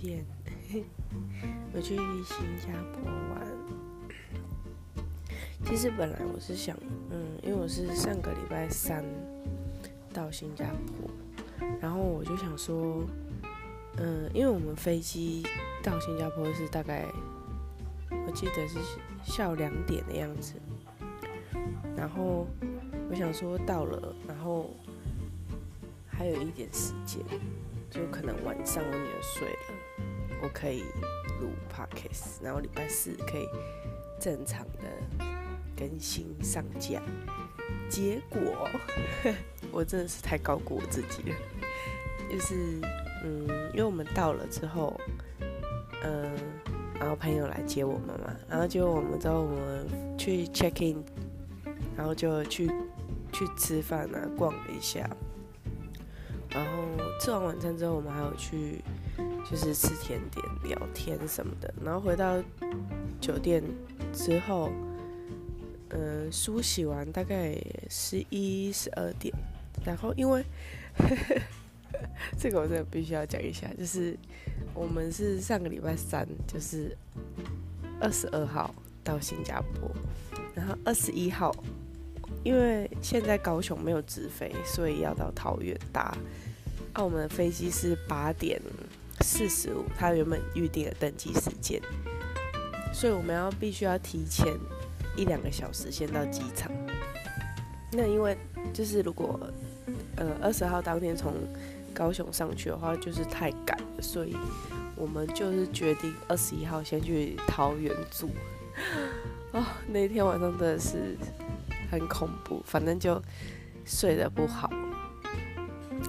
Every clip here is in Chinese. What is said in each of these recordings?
见。我去新加坡玩。其实本来我是想，嗯，因为我是上个礼拜三到新加坡，然后我就想说，嗯，因为我们飞机到新加坡是大概，我记得是下午两点的样子，然后我想说到了，然后还有一点时间，就可能晚上我女儿睡了，我可以录 podcast，然后礼拜四可以正常的更新上架。结果 我真的是太高估我自己了，就是嗯，因为我们到了之后，嗯，然后朋友来接我们嘛，然后结果我们之后我们去 check in，然后就去去吃饭啊，逛了一下，然后吃完晚餐之后，我们还有去就是吃甜点、聊天什么的，然后回到酒店之后。嗯，梳洗完大概十一十二点，然后因为 这个我真的必须要讲一下，就是我们是上个礼拜三，就是二十二号到新加坡，然后二十一号，因为现在高雄没有直飞，所以要到桃园搭。澳门的飞机是八点四十五，他原本预定的登机时间，所以我们要必须要提前。一两个小时先到机场，那因为就是如果呃二十号当天从高雄上去的话，就是太赶了，所以我们就是决定二十一号先去桃园住。哦，那天晚上真的是很恐怖，反正就睡得不好，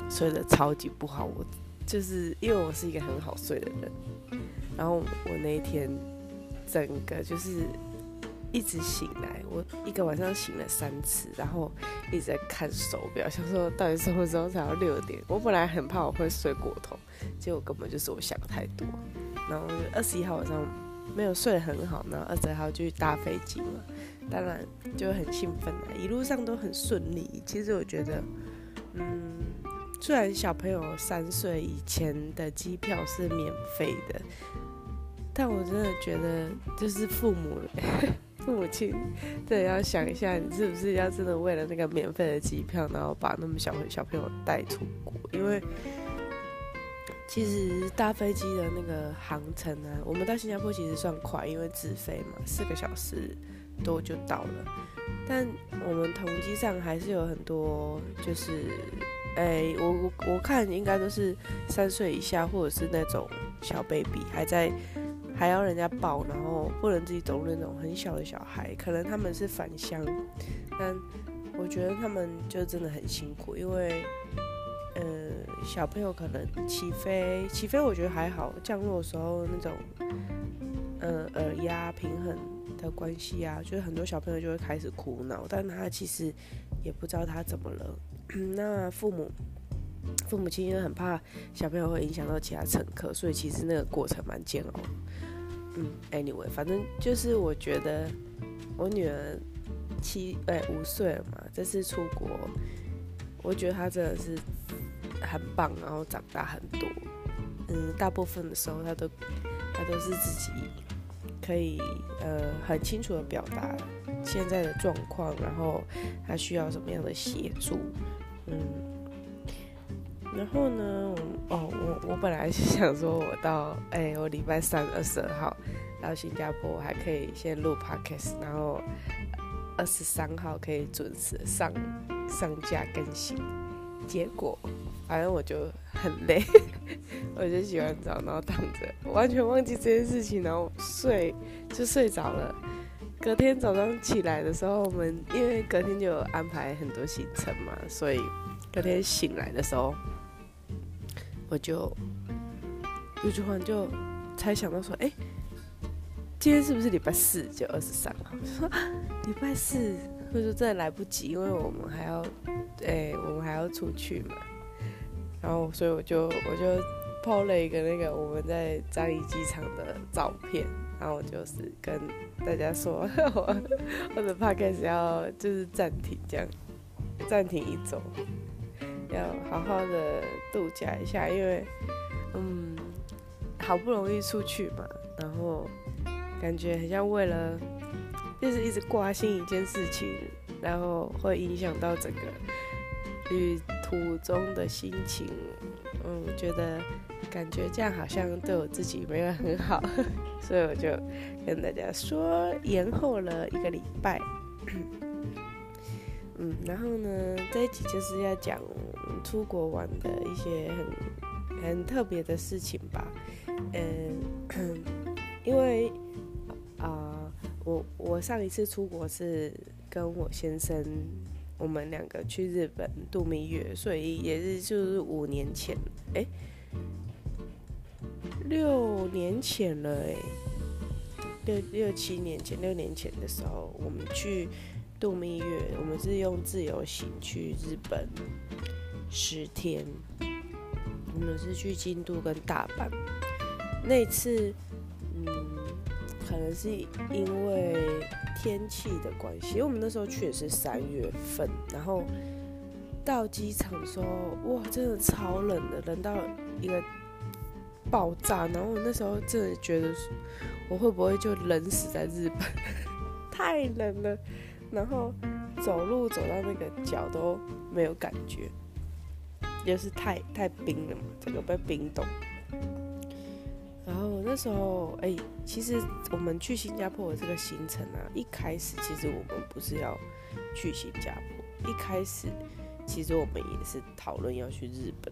睡得超级不好。我就是因为我是一个很好睡的人，然后我那一天整个就是。一直醒来，我一个晚上醒了三次，然后一直在看手表，想说到底什么时候才要六点。我本来很怕我会睡过头，结果根本就是我想太多。然后二十一号晚上没有睡得很好，然后二十二号就去搭飞机嘛，当然就很兴奋了，一路上都很顺利。其实我觉得，嗯，虽然小朋友三岁以前的机票是免费的，但我真的觉得就是父母。父母亲，真的，要想一下，你是不是要真的为了那个免费的机票，然后把那么小小朋友带出国？因为其实搭飞机的那个航程呢，我们到新加坡其实算快，因为直飞嘛，四个小时多就到了。但我们同机上还是有很多，就是，哎，我我我看应该都是三岁以下，或者是那种小 baby 还在。还要人家抱，然后不能自己走路那种很小的小孩，可能他们是返乡，但我觉得他们就真的很辛苦，因为，呃，小朋友可能起飞，起飞我觉得还好，降落的时候那种，呃，耳压平衡的关系啊，就是很多小朋友就会开始哭闹，但他其实也不知道他怎么了，那父母。父母亲因为很怕小朋友会影响到其他乘客，所以其实那个过程蛮煎熬。嗯，anyway，反正就是我觉得我女儿七哎五岁了嘛，这次出国，我觉得她真的是很棒，然后长大很多。嗯，大部分的时候她都她都是自己可以呃很清楚的表达现在的状况，然后她需要什么样的协助，嗯。然后呢？我哦，我我本来是想说，我到哎，我礼拜三二十二号到新加坡，我还可以先录 podcast，然后二十三号可以准时上上架更新。结果反正我就很累，我就洗完澡然后躺着，完全忘记这件事情，然后睡就睡着了。隔天早上起来的时候，我们因为隔天就有安排很多行程嘛，所以隔天醒来的时候。我就有句话就猜想到说，哎，今天是不是礼拜四？就二十三号。说礼拜四，或者说真的来不及，因为我们还要，哎，我们还要出去嘛。然后，所以我就我就抛了一个那个我们在樟宜机场的照片，然后就是跟大家说，我我的 podcast 要就是暂停，这样暂停一周。要好好的度假一下，因为，嗯，好不容易出去嘛，然后感觉很像为了就是一直挂心一件事情，然后会影响到整个旅途中的心情。嗯，觉得感觉这样好像对我自己没有很好，所以我就跟大家说延后了一个礼拜。嗯，然后呢，这一集就是要讲出国玩的一些很很特别的事情吧。嗯，因为啊，我我上一次出国是跟我先生，我们两个去日本度蜜月，所以也是就是五年前，哎，六年前了，哎，六六七年前，六年前的时候，我们去。度蜜月，我们是用自由行去日本十天，我们是去京都跟大阪。那次，嗯，可能是因为天气的关系，因为我们那时候去也是三月份，然后到机场的时候，哇，真的超冷的，冷到一个爆炸。然后我那时候真的觉得，我会不会就冷死在日本？太冷了。然后走路走到那个脚都没有感觉，就是太太冰了嘛，这个被冰冻。然后那时候，哎，其实我们去新加坡的这个行程啊，一开始其实我们不是要去新加坡，一开始其实我们也是讨论要去日本。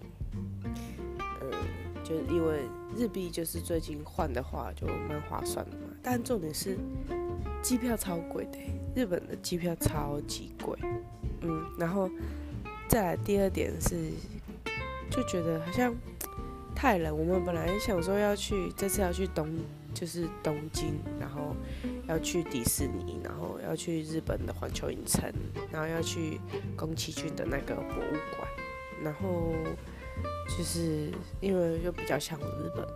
嗯，就因为日币就是最近换的话就蛮划算的嘛，但重点是机票超贵的。日本的机票超级贵，嗯，然后再来第二点是，就觉得好像太冷。我们本来想说要去，这次要去东，就是东京，然后要去迪士尼，然后要去日本的环球影城，然后要去宫崎骏的那个博物馆，然后就是因为又比较像日本，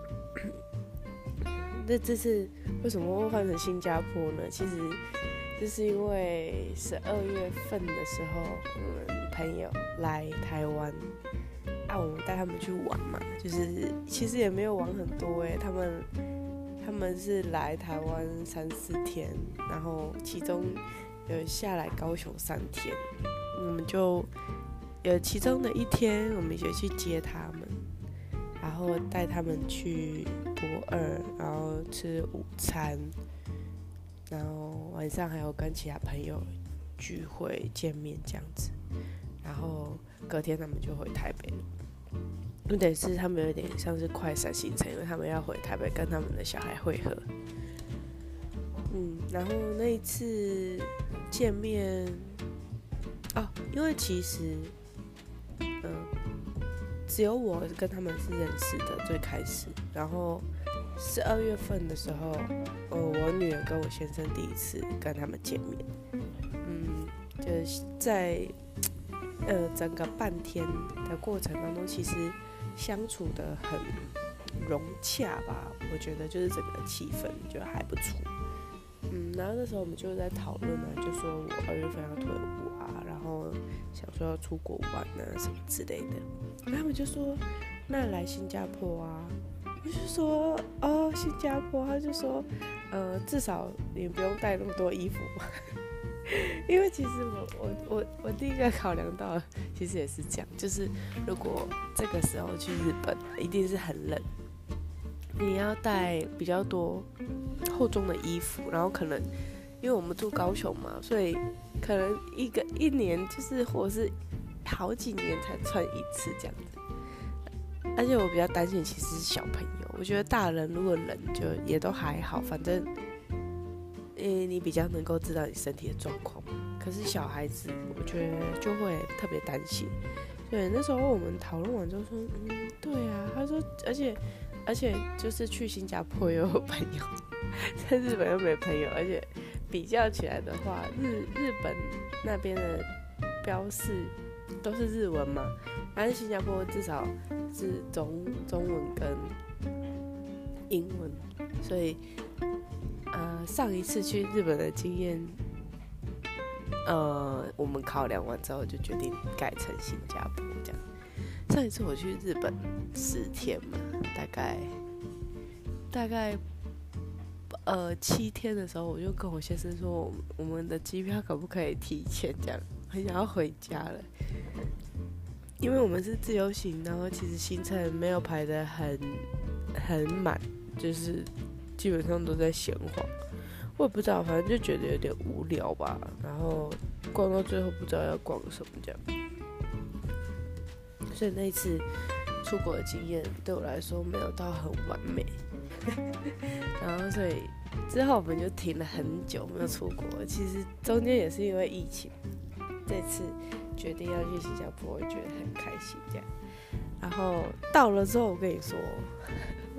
那这次为什么会换成新加坡呢？其实。就是因为十二月份的时候，我们朋友来台湾，啊，我们带他们去玩嘛。就是其实也没有玩很多诶，他们他们是来台湾三四天，然后其中有下来高雄三天，我们就有其中的一天，我们就去接他们，然后带他们去博二，然后吃午餐。然后晚上还有跟其他朋友聚会见面这样子，然后隔天他们就回台北了。有点是他们有点像是快闪行程，因为他们要回台北跟他们的小孩会合。嗯，然后那一次见面，哦，因为其实，嗯，只有我跟他们是认识的最开始，然后。十二月份的时候，呃，我女儿跟我先生第一次跟他们见面，嗯，就是在呃整个半天的过程当中，其实相处的很融洽吧，我觉得就是整个气氛就还不错，嗯，然后那时候我们就在讨论呢，就说我二月份要退伍啊，然后想说要出国玩啊什么之类的，他们就说那来新加坡啊。我就说哦，新加坡，他就说，呃，至少你不用带那么多衣服，因为其实我我我我第一个考量到，其实也是这样，就是如果这个时候去日本，一定是很冷，你要带比较多厚重的衣服，然后可能因为我们住高雄嘛，所以可能一个一年就是或者是好几年才穿一次这样子。而且我比较担心，其实是小朋友。我觉得大人如果冷，就也都还好，反正，诶，你比较能够知道你身体的状况。可是小孩子，我觉得就会特别担心。对，那时候我们讨论完之后说，嗯，对啊。他说，而且，而且就是去新加坡又有朋友，在日本又没朋友，而且比较起来的话，日日本那边的标示都是日文嘛。但是新加坡至少是中中文跟英文，所以上一次去日本的经验，呃我们考量完之后就决定改成新加坡这样。上一次我去日本十天嘛，大概大概呃七天的时候，我就跟我先生说，我们的机票可不可以提前？这样很想要回家了，因为我们是自由行，然后其实行程没有排的很很满，就是基本上都在闲晃。我也不知道，反正就觉得有点无聊吧。然后逛到最后不知道要逛什么这样，所以那次出国的经验对我来说没有到很完美。然后所以之后我们就停了很久没有出国。其实中间也是因为疫情，这次决定要去新加坡，我觉得很开心这样。然后到了之后，我跟你说。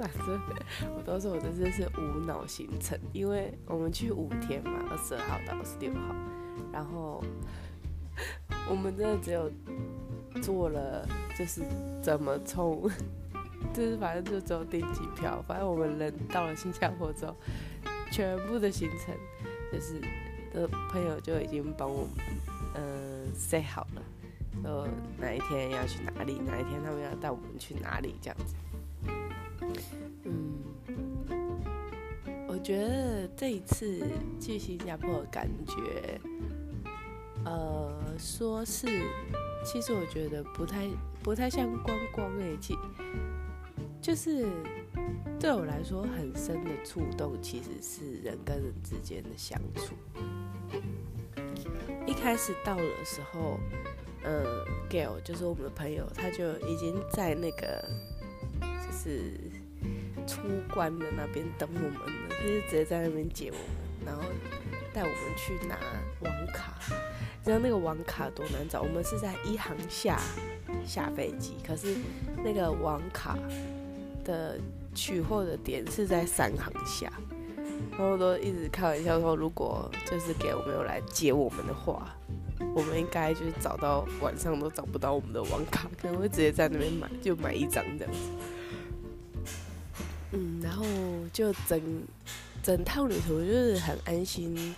反正我都说我这次是无脑行程，因为我们去五天嘛，二十二号到二十六号，然后我们真的只有做了，就是怎么从，就是反正就只有订机票，反正我们人到了新加坡之后，全部的行程就是的朋友就已经帮我们嗯 say 好了，就哪一天要去哪里，哪一天他们要带我们去哪里这样子。嗯，我觉得这一次去新加坡的感觉，呃，说是，其实我觉得不太不太像观光诶，其就是对我来说很深的触动，其实是人跟人之间的相处。一开始到的时候，嗯，Gail 就是我们的朋友，他就已经在那个就。是出关的那边等我们的，他是直接在那边接我们，然后带我们去拿网卡。你知道那个网卡多难找？我们是在一行下下飞机，可是那个网卡的取货的点是在三行下。然后都一直开玩笑说，如果就是给我们有来接我们的话，我们应该就是找到晚上都找不到我们的网卡，可能会直接在那边买，就买一张这样子。嗯，然后就整整趟旅途就是很安心。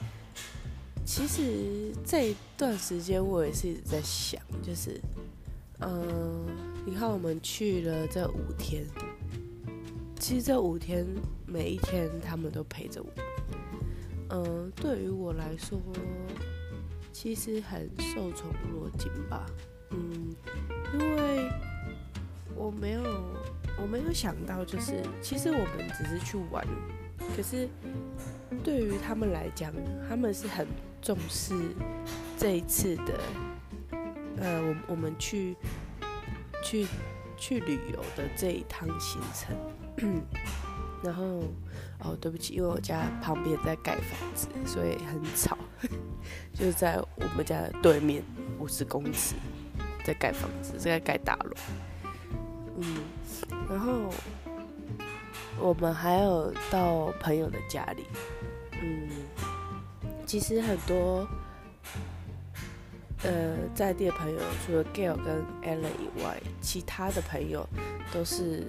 其实这一段时间我也是一直在想，就是，嗯，你看我们去了这五天，其实这五天每一天他们都陪着我。嗯，对于我来说，其实很受宠若惊吧。嗯，因为我没有。我没有想到，就是其实我们只是去玩，可是对于他们来讲，他们是很重视这一次的，呃，我我们去去去旅游的这一趟行程。然后，哦，对不起，因为我家旁边在盖房子，所以很吵，就在我们家的对面五十公尺在盖房子，在盖大楼。嗯。然后我们还有到朋友的家里，嗯，其实很多呃在地的朋友，除了 Gail 跟 Ellen 以外，其他的朋友都是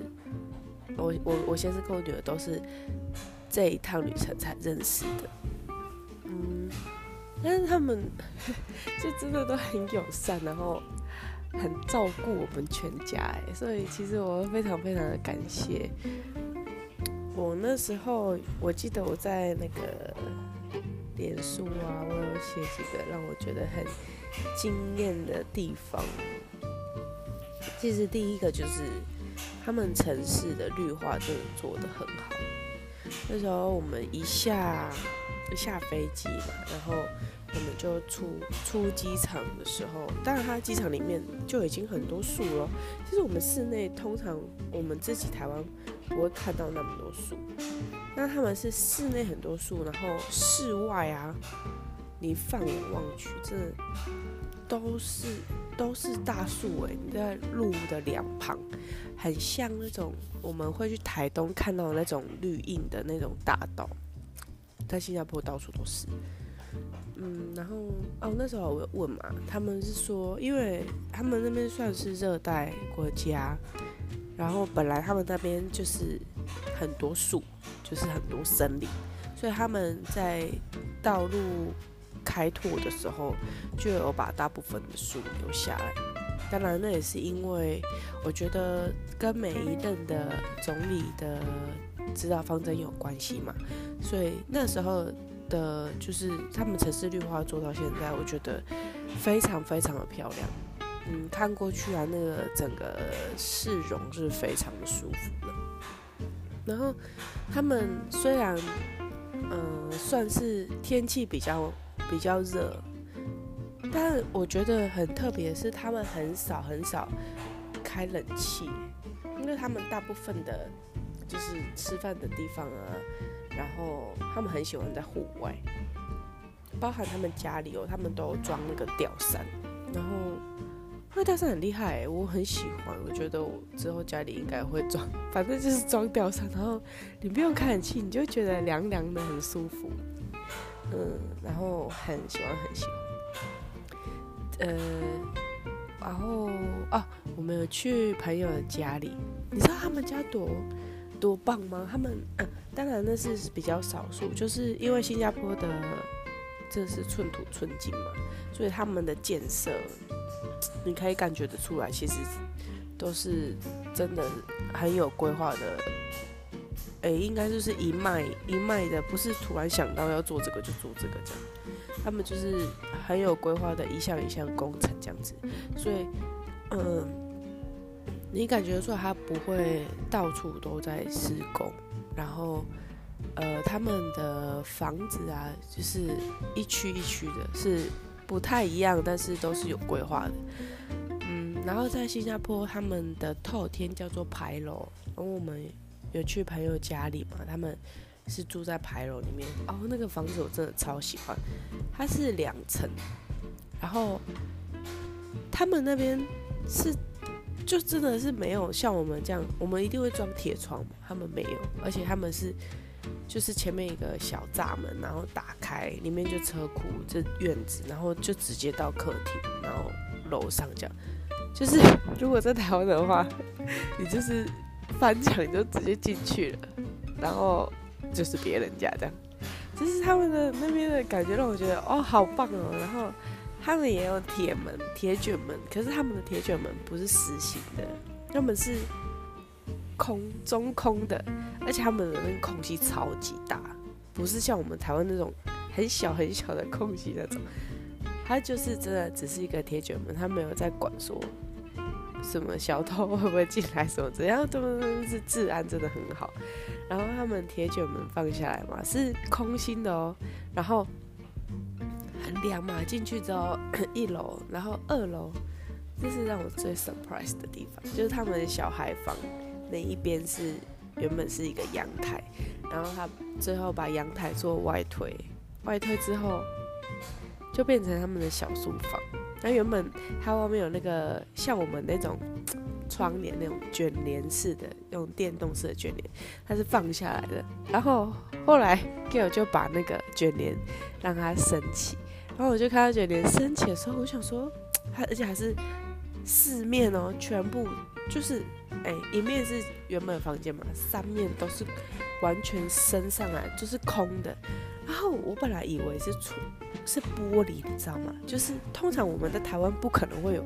我我我先生跟我女儿都是这一趟旅程才认识的，嗯，但是他们 就真的都很友善，然后。很照顾我们全家哎，所以其实我非常非常的感谢。我那时候我记得我在那个脸书啊，我有写几个让我觉得很惊艳的地方。其实第一个就是他们城市的绿化真的做的很好。那时候我们一下下飞机嘛，然后。我们就出出机场的时候，当然它机场里面就已经很多树了。其实我们室内通常我们自己台湾不会看到那么多树，那他们是室内很多树，然后室外啊，你放眼望去，这都是都是大树诶，你在路的两旁，很像那种我们会去台东看到的那种绿荫的那种大道，在新加坡到处都是。嗯，然后哦，那时候我问嘛，他们是说，因为他们那边算是热带国家，然后本来他们那边就是很多树，就是很多森林，所以他们在道路开拓的时候就有把大部分的树留下来。当然，那也是因为我觉得跟每一任的总理的指导方针有关系嘛，所以那时候的就是他们城市绿化做到现在，我觉得非常非常的漂亮。嗯，看过去啊，那个整个市容是非常的舒服的。然后他们虽然嗯算是天气比较比较热，但我觉得很特别是，他们很少很少开冷气，因为他们大部分的。就是吃饭的地方啊，然后他们很喜欢在户外，包含他们家里哦，他们都装那个吊扇，然后那吊扇很厉害，我很喜欢，我觉得我之后家里应该会装，反正就是装吊扇，然后你不用开冷气，你就觉得凉凉的很舒服，嗯，然后很喜欢很喜欢，呃，然后哦，我们有去朋友的家里，你知道他们家多？多棒吗？他们嗯，当然那是比较少数，就是因为新加坡的这是寸土寸金嘛，所以他们的建设你可以感觉得出来，其实都是真的很有规划的。哎，应该就是一脉一脉的，不是突然想到要做这个就做这个这样。他们就是很有规划的一项一项工程这样子，所以嗯。你感觉出来，他不会到处都在施工，然后，呃，他们的房子啊，就是一区一区的，是不太一样，但是都是有规划的。嗯，然后在新加坡，他们的透天叫做牌楼，然后我们有去朋友家里嘛，他们是住在牌楼里面。哦，那个房子我真的超喜欢，它是两层，然后他们那边是。就真的是没有像我们这样，我们一定会装铁窗，他们没有，而且他们是就是前面一个小栅门，然后打开，里面就车库，这院子，然后就直接到客厅，然后楼上这样。就是如果在台湾的话，你就是翻墙就直接进去了，然后就是别人家这样。就是他们的那边的感觉让我觉得哦，好棒哦，然后。他们也有铁门、铁卷门，可是他们的铁卷门不是实心的，他们是空中空的，而且他们的那个空隙超级大，不是像我们台湾那种很小很小的空隙那种，它就是真的只是一个铁卷门，他没有在管说什么小偷会不会进来什么，怎样都是治安真的很好。然后他们铁卷门放下来嘛，是空心的哦，然后。很凉嘛，进去之后 一楼，然后二楼，这是让我最 surprise 的地方，就是他们小孩房那一边是原本是一个阳台，然后他最后把阳台做外推，外推之后就变成他们的小书房。那原本它外面有那个像我们那种 窗帘那种卷帘式的，用电动式的卷帘，它是放下来的。然后后来 Gail 就把那个卷帘让它升起。然后我就看到卷帘升起的时候，我想说，它而且还是四面哦，全部就是，哎，一面是原本房间嘛，三面都是完全升上来，就是空的。然后我本来以为是窗是玻璃，你知道吗？就是通常我们在台湾不可能会有，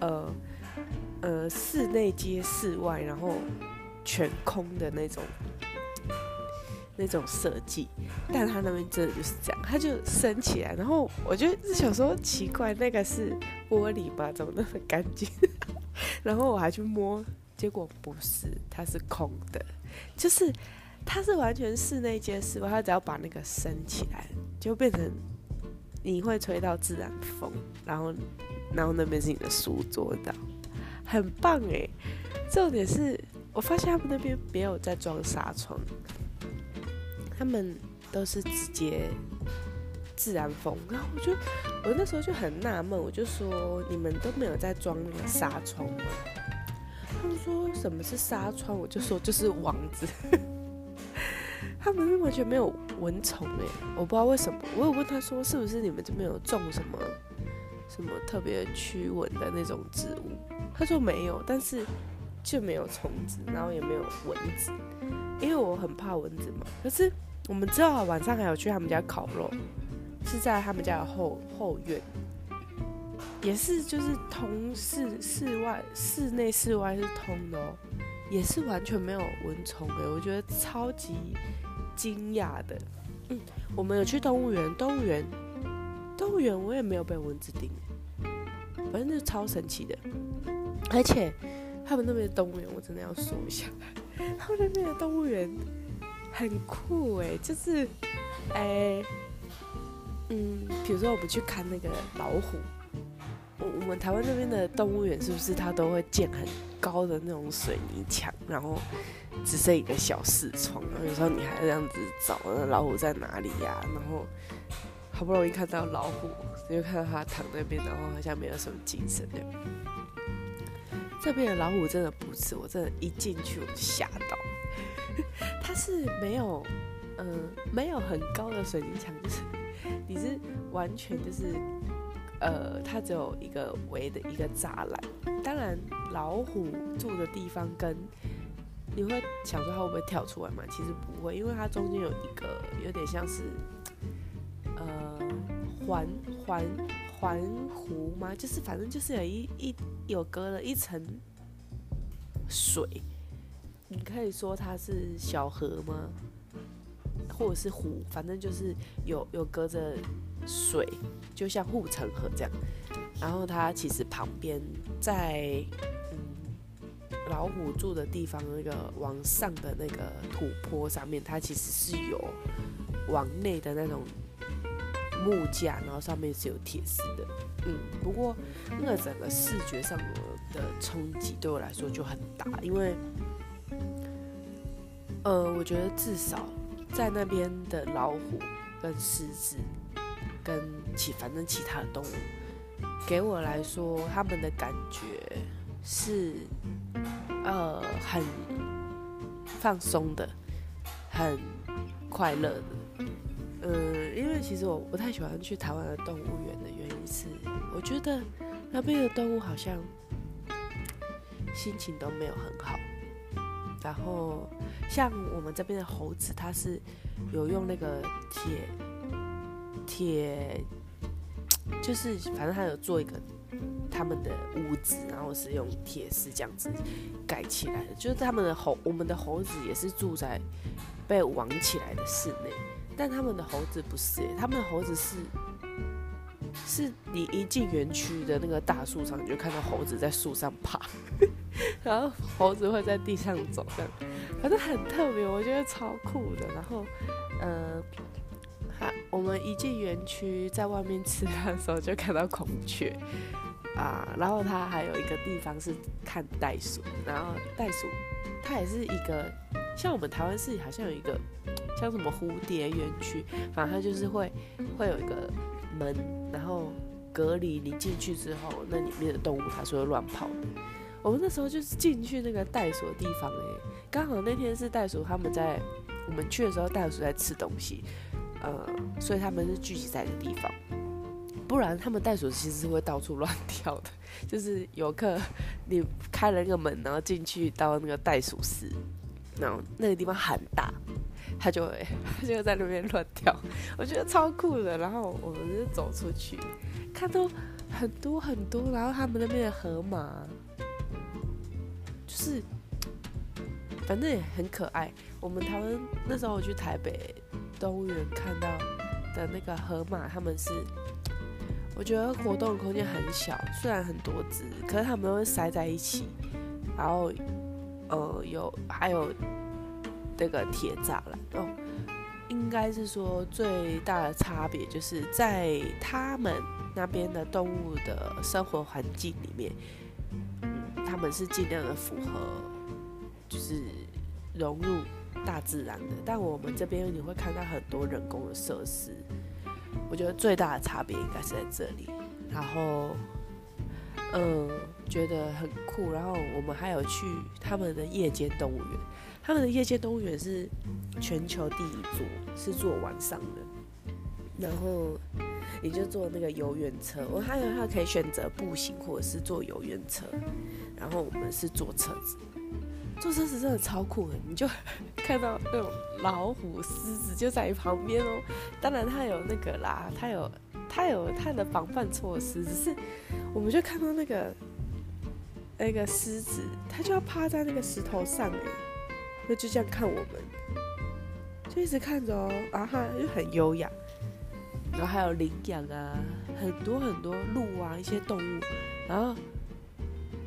呃呃，室内接室外，然后全空的那种。那种设计，但他那边真的就是这样，他就升起来，然后我就想说奇怪，那个是玻璃吗？怎么那么干净？然后我还去摸，结果不是，它是空的，就是它是完全室内兼室外，它只要把那个升起来，就变成你会吹到自然风，然后然后那边是你的书桌道，很棒哎！重点是我发现他们那边没有在装纱窗。他们都是直接自然风，然后我就我那时候就很纳闷，我就说你们都没有在装那个纱窗吗？他们说什么是纱窗，我就说就是网子。他们完全没有蚊虫哎，我不知道为什么。我有问他说是不是你们这边有种什么什么特别驱蚊的那种植物？他说没有，但是就没有虫子，然后也没有蚊子，因为我很怕蚊子嘛。可是。我们之后晚上还有去他们家烤肉，是在他们家的后后院，也是就是通室室外室内室外是通的哦，也是完全没有蚊虫诶，我觉得超级惊讶的。嗯，我们有去动物园，动物园，动物园我也没有被蚊子叮，反正就超神奇的。而且他们那边的动物园，我真的要说一下，他们那边的动物园很酷诶，就是，哎，嗯，比如说我们去看那个老虎，我我们台湾那边的动物园是不是它都会建很高的那种水泥墙，然后？只剩一个小视窗，然后有时候你还这样子找那老虎在哪里呀？然后好不容易看到老虎，就看到它躺那边，然后好像没有什么精神。这边的老虎真的不是，我真的一进去我就吓到。它是没有，嗯，没有很高的水泥墙，就是 你是完全就是，呃，它只有一个围的一个栅栏。当然，老虎住的地方跟你会想说它会不会跳出来吗？其实不会，因为它中间有一个有点像是呃环环环湖吗？就是反正就是有一一有隔了一层水，你可以说它是小河吗？或者是湖？反正就是有有隔着水，就像护城河这样。然后它其实旁边在嗯。老虎住的地方，那个往上的那个土坡上面，它其实是有往内的那种木架，然后上面是有铁丝的。嗯，不过那个整个视觉上的冲击对我来说就很大，因为呃，我觉得至少在那边的老虎跟狮子跟其反正其他的动物，给我来说，他们的感觉是。呃，很放松的，很快乐的。嗯，因为其实我不太喜欢去台湾的动物园的原因是，我觉得那边的动物好像心情都没有很好。然后像我们这边的猴子，它是有用那个铁铁，就是反正它有做一个。他们的屋子，然后是用铁丝这样子盖起来的。就是他们的猴，我们的猴子也是住在被网起来的室内，但他们的猴子不是，他们的猴子是，是你一进园区的那个大树上，你就看到猴子在树上爬，然后猴子会在地上走，这样，反正很特别，我觉得超酷的。然后，呃，我们一进园区，在外面吃饭的时候就看到孔雀。啊，然后它还有一个地方是看袋鼠，然后袋鼠它也是一个像我们台湾市好像有一个像什么蝴蝶园区，反正它就是会会有一个门，然后隔离你进去之后，那里面的动物它是会乱跑的。我们那时候就是进去那个袋鼠的地方哎，刚好那天是袋鼠他们在我们去的时候，袋鼠在吃东西，呃，所以他们是聚集在一个地方。不然，他们袋鼠其实是会到处乱跳的。就是游客，你开了那个门，然后进去到那个袋鼠室，然后那个地方很大，它就会它 就会在那边乱跳，我觉得超酷的。然后我们就走出去，看到很多很多，然后他们那边的河马，就是反正也很可爱。我们台湾那时候我去台北动物园看到的那个河马，他们是。我觉得活动空间很小，虽然很多只，可是它们会塞在一起，然后，呃，有还有那个铁栅栏哦，应该是说最大的差别就是在他们那边的动物的生活环境里面，嗯，他们是尽量的符合，就是融入大自然的，但我们这边你会看到很多人工的设施。我觉得最大的差别应该是在这里，然后，嗯，觉得很酷。然后我们还有去他们的夜间动物园，他们的夜间动物园是全球第一座，是做晚上的。然后你就坐那个游园车，我还有他可以选择步行或者是坐游园车，然后我们是坐车子。坐车子真的超酷的，你就 看到那种老虎、狮子就在你旁边哦。当然它有那个啦，它有它有它的防范措施，只是我们就看到那个那个狮子，它就要趴在那个石头上哎，那就这样看我们，就一直看着哦，啊哈就很优雅。然后还有羚羊啊，很多很多鹿啊，一些动物，然后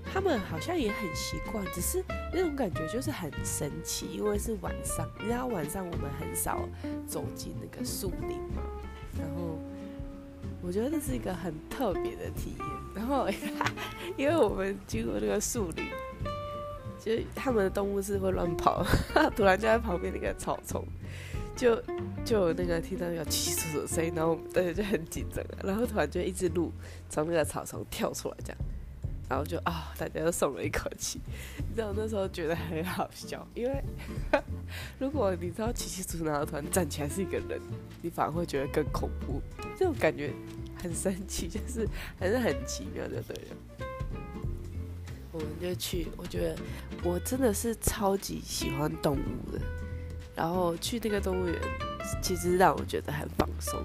他们好像也很习惯，只是那种感觉就是很神奇，因为是晚上，你知道晚上我们很少走进那个树林嘛，然后我觉得这是一个很特别的体验。然后 因为我们经过那个树林，就他们的动物是会乱跑，突然就在旁边那个草丛。就就那个听到有窸窣的声音，然后大家就很紧张，然后突然就一只鹿从那个草丛跳出来，这样，然后就啊，大家都松了一口气。你知道那时候觉得很好笑，因为如果你知道窸窸窣然后突然站起来是一个人，你反而会觉得更恐怖。这种感觉很神奇，就是还是很奇妙，就对了。我们就去，我觉得我真的是超级喜欢动物的。然后去那个动物园，其实让我觉得很放松，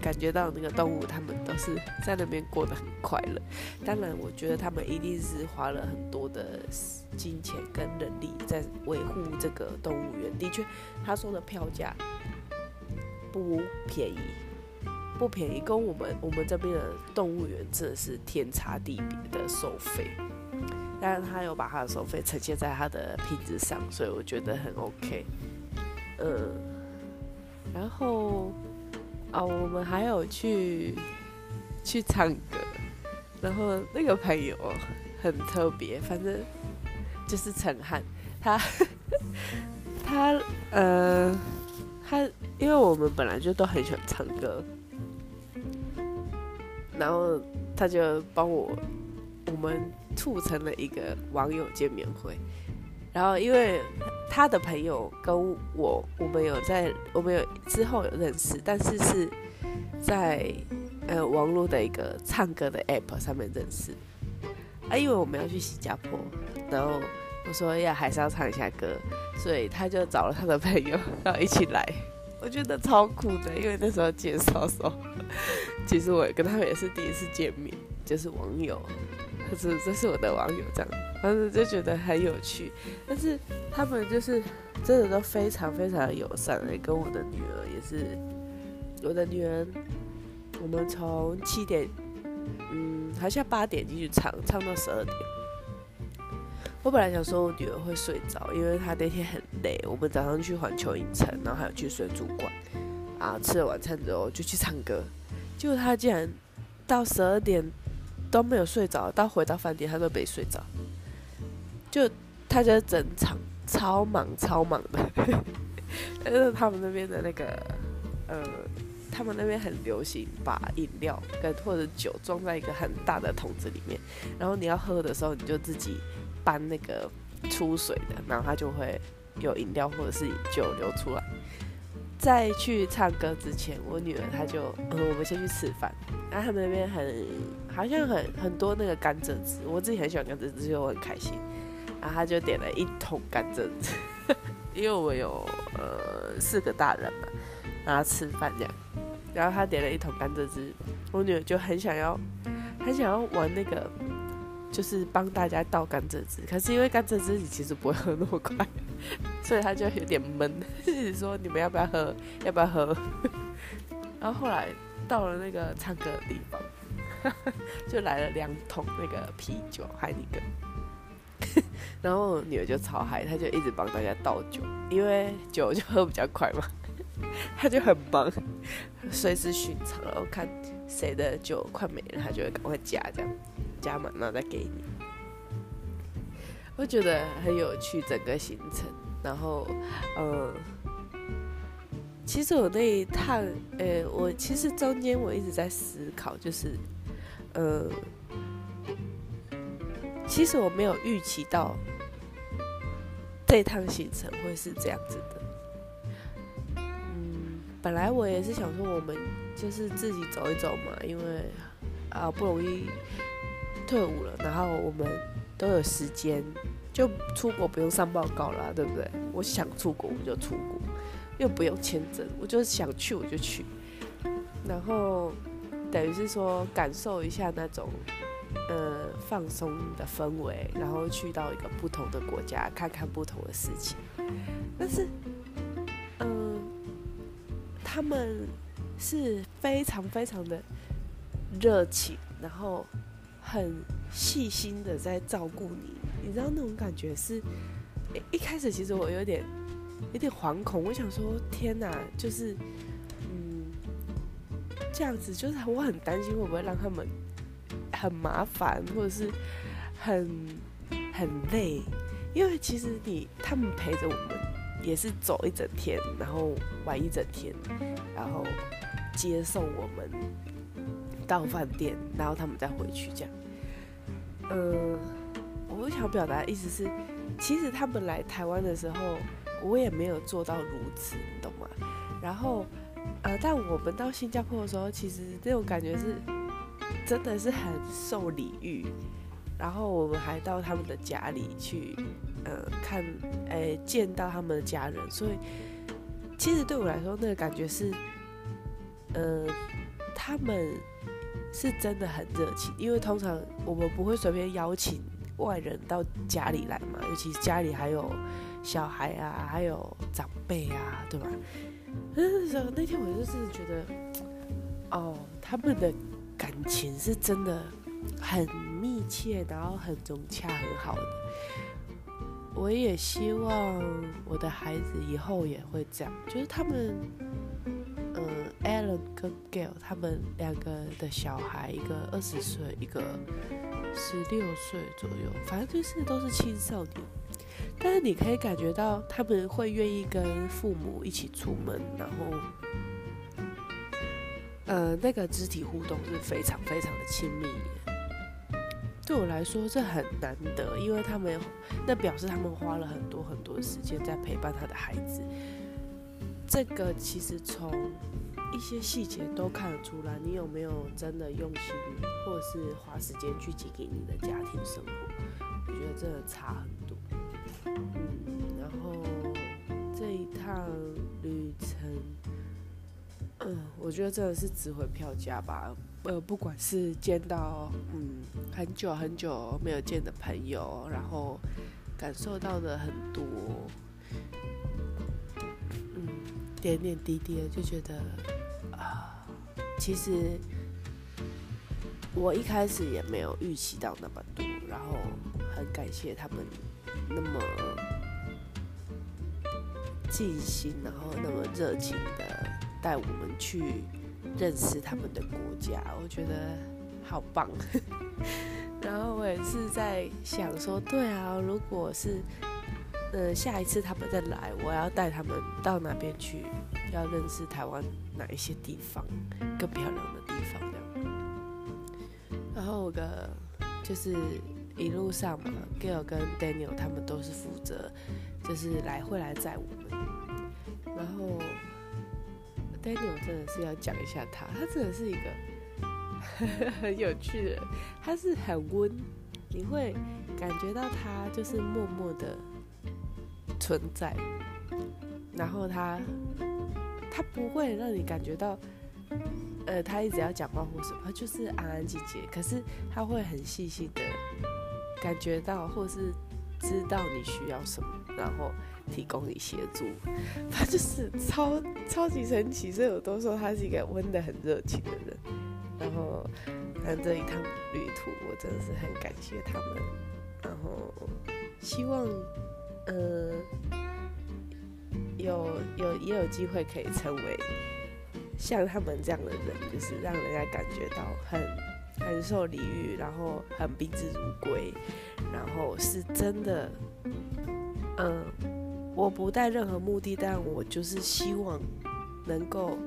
感觉到那个动物他们都是在那边过得很快乐。当然，我觉得他们一定是花了很多的金钱跟人力在维护这个动物园。的确，他说的票价不便宜，不便宜，跟我们我们这边的动物园真的是天差地别的收费。但是他有把他的收费呈现在他的品质上，所以我觉得很 OK。嗯，然后啊，我们还有去去唱歌，然后那个朋友很特别，反正就是陈汉，他他呃他，因为我们本来就都很喜欢唱歌，然后他就帮我我们促成了一个网友见面会。然后，因为他的朋友跟我，我们有在，我们有之后有认识，但是是在呃网络的一个唱歌的 app 上面认识。啊，因为我们要去新加坡，然后我说要还是要唱一下歌，所以他就找了他的朋友，然后一起来。我觉得超酷的，因为那时候介绍说，其实我跟他们也是第一次见面，就是网友。可是这是我的网友这样，反正就觉得很有趣。但是他们就是真的都非常非常的友善，哎，跟我的女儿也是。我的女儿，我们从七点，嗯，好像八点进去唱，唱到十二点。我本来想说我女儿会睡着，因为她那天很累。我们早上去环球影城，然后还有去水族馆，啊，吃了晚餐之后就去唱歌。结果她竟然到十二点。都没有睡着，到回到饭店他都没睡着，就他觉得整场超忙超忙的，但是他们那边的那个呃，他们那边很流行把饮料跟或者酒装在一个很大的桶子里面，然后你要喝的时候你就自己搬那个出水的，然后它就会有饮料或者是酒流出来。在去唱歌之前，我女儿她就呃，我们先去吃饭，然后他们那边很好像很很多那个甘蔗汁，我自己很喜欢甘蔗汁，所以我很开心。然后她就点了一桶甘蔗汁，因为我有呃四个大人嘛，然后吃饭这样，然后她点了一桶甘蔗汁，我女儿就很想要很想要玩那个，就是帮大家倒甘蔗汁，可是因为甘蔗汁你其实不会喝那么快。所以他就有点闷，一 直说你们要不要喝，要不要喝。然后后来到了那个唱歌的地方，就来了两桶那个啤酒，海尼根。然后女儿就超嗨，她就一直帮大家倒酒，因为酒就喝比较快嘛。她就很忙，随时巡场，然后看谁的酒快没了，她就会赶快加，这样加满，然后再给你。我觉得很有趣，整个行程。然后，呃，其实我那一趟，呃，我其实中间我一直在思考，就是，呃，其实我没有预期到这趟行程会是这样子的。嗯，本来我也是想说，我们就是自己走一走嘛，因为啊不容易退伍了，然后我们。都有时间，就出国不用上报告了，对不对？我想出国我就出国，又不用签证，我就是想去我就去。然后等于是说感受一下那种呃放松的氛围，然后去到一个不同的国家看看不同的事情。但是，嗯，他们是非常非常的热情，然后很细心的在照顾你。你知道那种感觉是，一开始其实我有点有点惶恐，我想说天哪，就是嗯这样子，就是我很担心会不会让他们很麻烦，或者是很很累，因为其实你他们陪着我们也是走一整天，然后玩一整天，然后接送我们到饭店，然后他们再回去这样，嗯。我想表达的意思是，其实他们来台湾的时候，我也没有做到如此，你懂吗？然后，呃，但我们到新加坡的时候，其实那种感觉是真的是很受礼遇。然后我们还到他们的家里去，呃，看，诶，见到他们的家人。所以，其实对我来说，那个感觉是，呃，他们是真的很热情，因为通常我们不会随便邀请。外人到家里来嘛，尤其是家里还有小孩啊，还有长辈啊，对吧？那那天我就是觉得，哦，他们的感情是真的很密切，然后很融洽，很好的。我也希望我的孩子以后也会这样，就是他们，，Alan 跟 Gail 他们两个的小孩，一个二十岁，一个。十六岁左右，反正就是都是青少年，但是你可以感觉到他们会愿意跟父母一起出门，然后，呃，那个肢体互动是非常非常的亲密。对我来说，这很难得，因为他们那表示他们花了很多很多时间在陪伴他的孩子。这个其实从一些细节都看得出来，你有没有真的用心，或者是花时间去经营你的家庭生活？我觉得真的差很多。嗯，然后这一趟旅程，嗯，我觉得真的是值回票价吧。呃，不管是见到嗯很久很久没有见的朋友，然后感受到的很多。点点滴滴就觉得啊，其实我一开始也没有预期到那么多，然后很感谢他们那么尽心，然后那么热情的带我们去认识他们的国家，我觉得好棒。然后我也是在想说，对啊，如果是。呃，下一次他们再来，我要带他们到哪边去？要认识台湾哪一些地方更漂亮的地方？这样。然后我个就是一路上嘛，Gail 跟 Daniel 他们都是负责，就是来会来载我们。然后 Daniel 真的是要讲一下他，他真的是一个 很有趣的，他是很温，你会感觉到他就是默默的。存在，然后他他不会让你感觉到，呃，他一直要讲话或什么，他就是安安静静。可是他会很细心的感觉到，或是知道你需要什么，然后提供你协助。他就是超超级神奇，所以我都说他是一个温的很热情的人。然后，但这一趟旅途，我真的是很感谢他们。然后，希望。呃，有有也有机会可以成为像他们这样的人，就是让人家感觉到很很受礼遇，然后很宾至如归，然后是真的。嗯，我不带任何目的，但我就是希望能够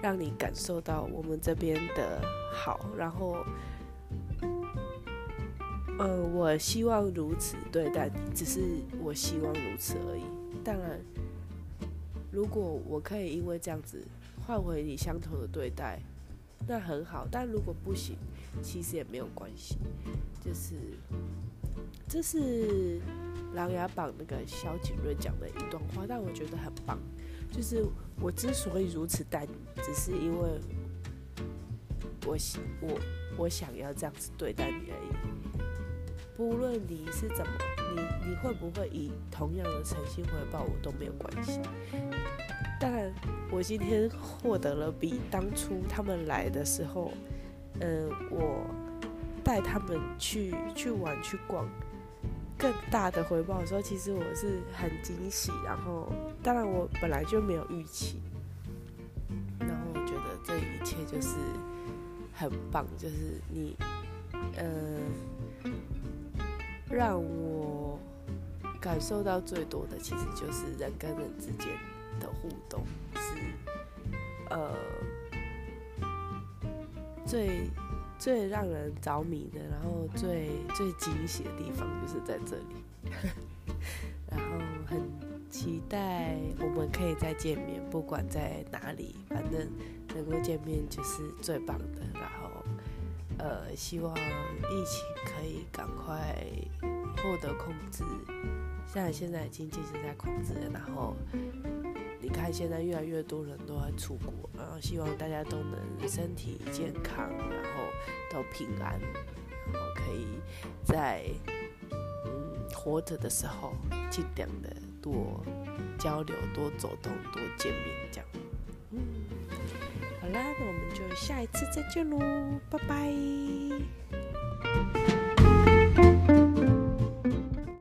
让你感受到我们这边的好，然后。嗯，我希望如此对待你，只是我希望如此而已。当然，如果我可以因为这样子换回你相同的对待，那很好。但如果不行，其实也没有关系。就是，这是《琅琊榜》那个萧景润讲的一段话，但我觉得很棒。就是我之所以如此待你，只是因为我我。我想要这样子对待你而已。不论你是怎么，你你会不会以同样的诚心回报我都没有关系。当然，我今天获得了比当初他们来的时候，嗯，我带他们去去玩去逛更大的回报的时候，其实我是很惊喜。然后，当然我本来就没有预期，然后我觉得这一切就是很棒，就是你，嗯，让我感受到最多的，其实就是人跟人之间。的互动是呃最最让人着迷的，然后最最惊喜的地方就是在这里，然后很期待我们可以再见面，不管在哪里，反正能够见面就是最棒的。然后呃，希望疫情可以赶快获得控制，像现在经济是在控制，然后。你看，现在越来越多人都在出国，然后希望大家都能身体健康，然后都平安，然后可以在嗯活着的时候尽量的多交流、多走动、多见面，这样。下一次再见喽，拜拜。